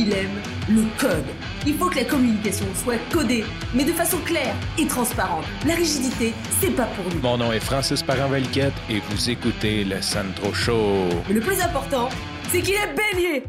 il aime le code. Il faut que la communication soit codée, mais de façon claire et transparente. La rigidité, c'est pas pour nous. Mon nom est Francis parent et vous écoutez le Sandro Show. Mais le plus important, c'est qu'il est bélier.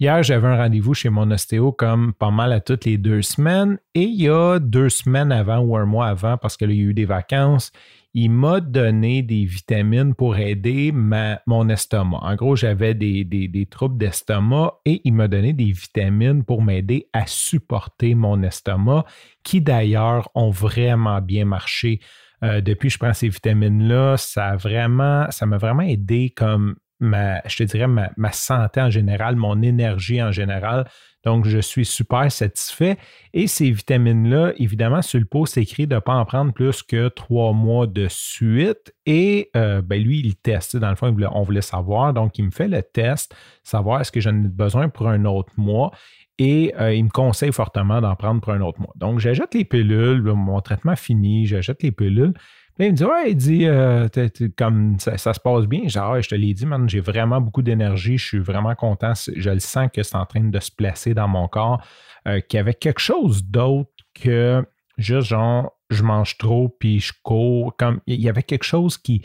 Hier, j'avais un rendez-vous chez mon ostéo comme pas mal à toutes les deux semaines. Et il y a deux semaines avant ou un mois avant, parce qu'il y a eu des vacances, il m'a donné des vitamines pour aider mon estomac. En gros, j'avais des, troubles d'estomac et il m'a donné des vitamines pour m'aider à supporter mon estomac, qui d'ailleurs ont vraiment bien marché. Euh, depuis que je prends ces vitamines-là, ça a vraiment, ça m'a vraiment aidé comme ma, je te dirais, ma, santé en général, mon énergie en général. Donc, je suis super satisfait. Et ces vitamines-là, évidemment, sur le pot, c'est écrit de ne pas en prendre plus que trois mois de suite. Et euh, ben, lui, il teste. Dans le fond, on voulait savoir. Donc, il me fait le test, savoir est-ce que j'en ai besoin pour un autre mois. Et euh, il me conseille fortement d'en prendre pour un autre mois. Donc, j'ajoute les pilules. Mon traitement fini, j'ajoute les pilules il me dit Ouais, il dit euh, comme ça, se passe bien. Genre, je te l'ai dit, man, j'ai vraiment beaucoup d'énergie, je suis vraiment content. Je le sens que c'est en train de se placer dans mon corps. Euh, qu'il y avait quelque chose d'autre que juste genre je mange trop puis je cours. Comme il y avait quelque chose qui.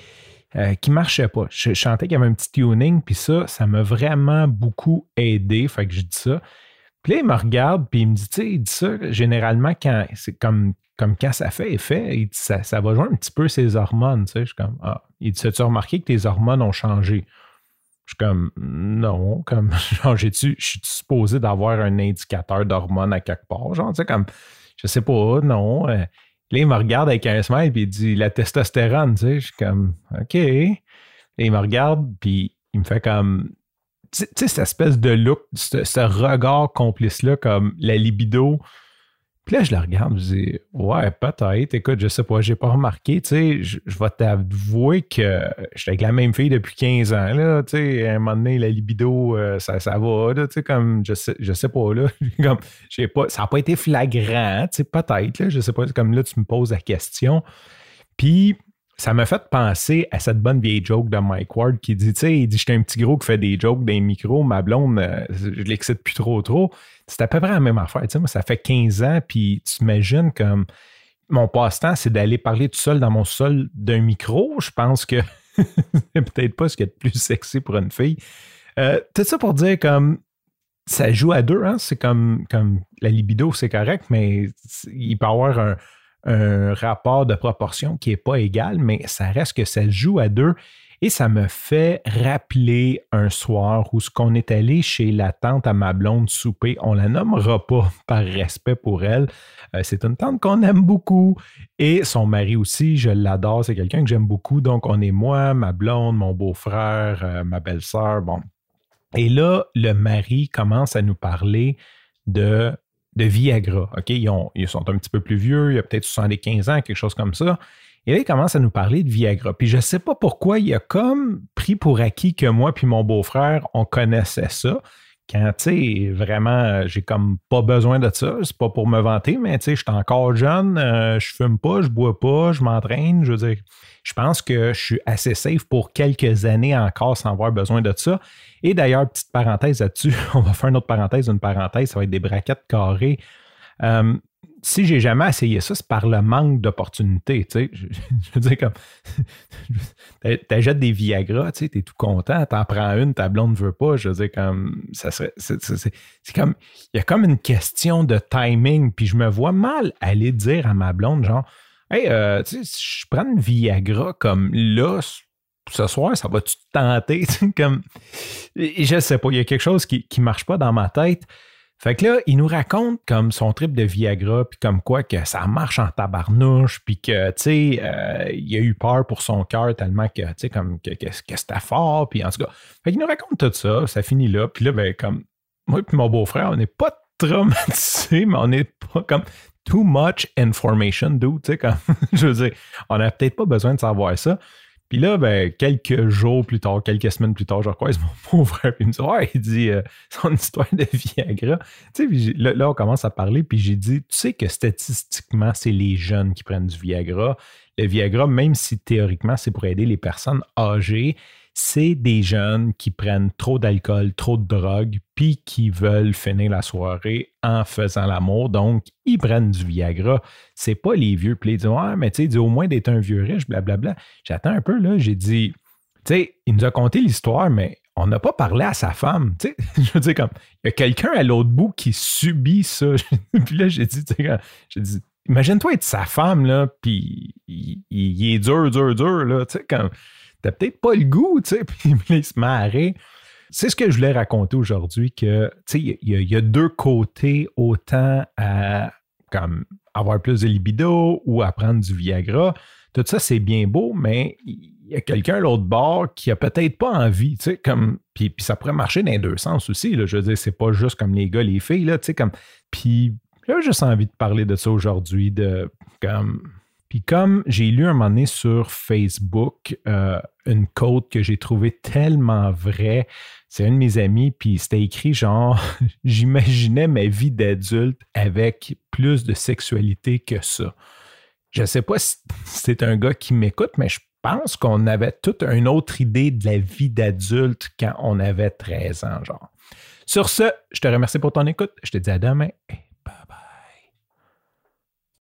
Euh, qui marchait pas. Je, chantais qu'il y avait un petit tuning, puis ça, ça m'a vraiment beaucoup aidé. Fait que je dis ça. Puis là, il me regarde, puis il me dit, tu sais, il dit ça, généralement, quand c'est comme comme quand ça fait effet, ça, ça, va jouer un petit peu ses hormones. Tu sais, je suis comme, ah. Il dit, as-tu remarqué que tes hormones ont changé? Je suis comme, non, comme, genre, je suis supposé d'avoir un indicateur d'hormones à quelque part. Genre, tu sais, comme, je sais pas, non. Euh. Là, il me regarde avec un smile, puis il dit, la testostérone, tu sais, je suis comme, OK. Et il me regarde, puis il me fait comme, tu sais, cette espèce de look, ce regard complice-là, comme la libido, puis là, je la regarde, je dis Ouais, peut-être. Écoute, je sais pas, j'ai pas remarqué. Tu sais, je, vais t'avouer que j'étais avec la même fille depuis 15 ans. Là, tu sais, à un moment donné, la libido, euh, ça, ça va. tu sais, comme, je sais, je sais pas. Là, comme, pas, ça n'a pas été flagrant. Tu sais, peut-être. Là, je sais pas. Comme là, tu me poses la question. Puis, ça m'a fait penser à cette bonne vieille joke de Mike Ward qui dit, tu sais, il dit, j'étais un petit gros qui fait des jokes dans micros, ma blonde, euh, je l'excite plus trop trop. C'est à peu près la même affaire. Tu sais, moi, ça fait 15 ans, puis tu imagines comme mon passe-temps, c'est d'aller parler tout seul dans mon sol d'un micro. Je pense que c'est peut-être pas ce qui est le plus sexy pour une fille. Euh, tout ça pour dire comme ça joue à deux, hein? c'est comme, comme la libido, c'est correct, mais il peut y avoir un, un rapport de proportion qui n'est pas égal, mais ça reste que ça joue à deux. Et ça me fait rappeler un soir où ce qu'on est allé chez la tante à ma blonde souper, on la nommera pas par respect pour elle. Euh, c'est une tante qu'on aime beaucoup et son mari aussi, je l'adore, c'est quelqu'un que j'aime beaucoup. Donc on est moi, ma blonde, mon beau-frère, euh, ma belle-sœur, bon. Et là, le mari commence à nous parler de de Viagra. OK? Ils, sont un petit peu plus vieux, il y a peut-être 75 ans, quelque chose comme ça. Et là, il commence à nous parler de Viagra. Puis je ne sais pas pourquoi il a comme pris pour acquis que moi puis mon beau-frère, on connaissait ça. Quand, tu sais, vraiment, j'ai comme pas besoin de ça. C'est pas pour me vanter, mais tu sais, je suis encore jeune, euh, je fume pas, je bois pas, je m'entraîne. Je veux dire, je pense que je suis assez safe pour quelques années encore sans avoir besoin de ça. Et d'ailleurs, petite parenthèse là-dessus, on va faire une autre parenthèse, une parenthèse, ça va être des braquettes carrées. Euh, si j'ai jamais essayé ça, c'est par le manque d'opportunités. Tu. Je, veux dire, comme, t'achètes des Viagra, tu t'es tout content, t'en prends une, ta blonde ne veut pas. Je veux dire, comme, ça serait, c'est, comme, il y a comme une question de timing, puis je me vois mal aller dire à ma blonde, genre, hey, euh, tu sais, si je prends une Viagra comme là, ce soir, ça va-tu te tenter? comme, je sais pas, il y a quelque chose qui ne marche pas dans ma tête. Fait que là, il nous raconte comme son trip de Viagra, puis comme quoi que ça marche en tabarnouche, puis que, tu sais, euh, il a eu peur pour son cœur tellement que, tu sais, comme que, que, c'était fort, puis en tout cas. Fait qu'il nous raconte tout ça, ça finit là, puis là, ben, comme, moi et mon beau-frère, on n'est pas traumatisés, mais on n'est pas comme too much information, dude, tu sais, comme, je veux dire, on n'a peut-être pas besoin de savoir ça. Puis là, ben, quelques jours plus tard, quelques semaines plus tard, je croise mon pauvre frère, puis il me dit Ouais, il dit euh, son histoire de Viagra. Tu sais, là, là, on commence à parler, puis j'ai dit Tu sais que statistiquement, c'est les jeunes qui prennent du Viagra. Le Viagra, même si théoriquement, c'est pour aider les personnes âgées, c'est des jeunes qui prennent trop d'alcool, trop de drogue, puis qui veulent finir la soirée en faisant l'amour. Donc, ils prennent du Viagra. C'est pas les vieux. Puis ils ouais, mais tu sais, au moins d'être un vieux riche, blablabla. J'attends un peu, là. J'ai dit, tu sais, il nous a conté l'histoire, mais on n'a pas parlé à sa femme. Tu sais, je veux dire, comme, il y a quelqu'un à l'autre bout qui subit ça. puis là, j'ai dit, j'ai dit, imagine-toi être sa femme, là, puis il, est dur, dur, dur, là, tu sais, comme, t'as peut-être pas le goût, tu sais, puis il se marrer. C'est ce que je voulais raconter aujourd'hui, que, tu sais, il y, a deux côtés, autant à, comme, avoir plus de libido ou à prendre du Viagra. Tout ça, c'est bien beau, mais il y a quelqu'un l'autre bord qui a peut-être pas envie, tu sais, comme, puis, puis ça pourrait marcher dans les deux sens aussi, là, je veux dire, c'est pas juste comme les gars, les filles, là, tu sais, comme, puis j'ai juste envie de parler de ça aujourd'hui, de comme. Puis comme j'ai lu un moment donné sur Facebook euh, une quote que j'ai trouvée tellement vraie, c'est un de mes amis, puis c'était écrit genre J'imaginais ma vie d'adulte avec plus de sexualité que ça. Je ne sais pas si c'est un gars qui m'écoute, mais je pense qu'on avait toute une autre idée de la vie d'adulte quand on avait 13 ans, genre. Sur ce, je te remercie pour ton écoute. Je te dis à demain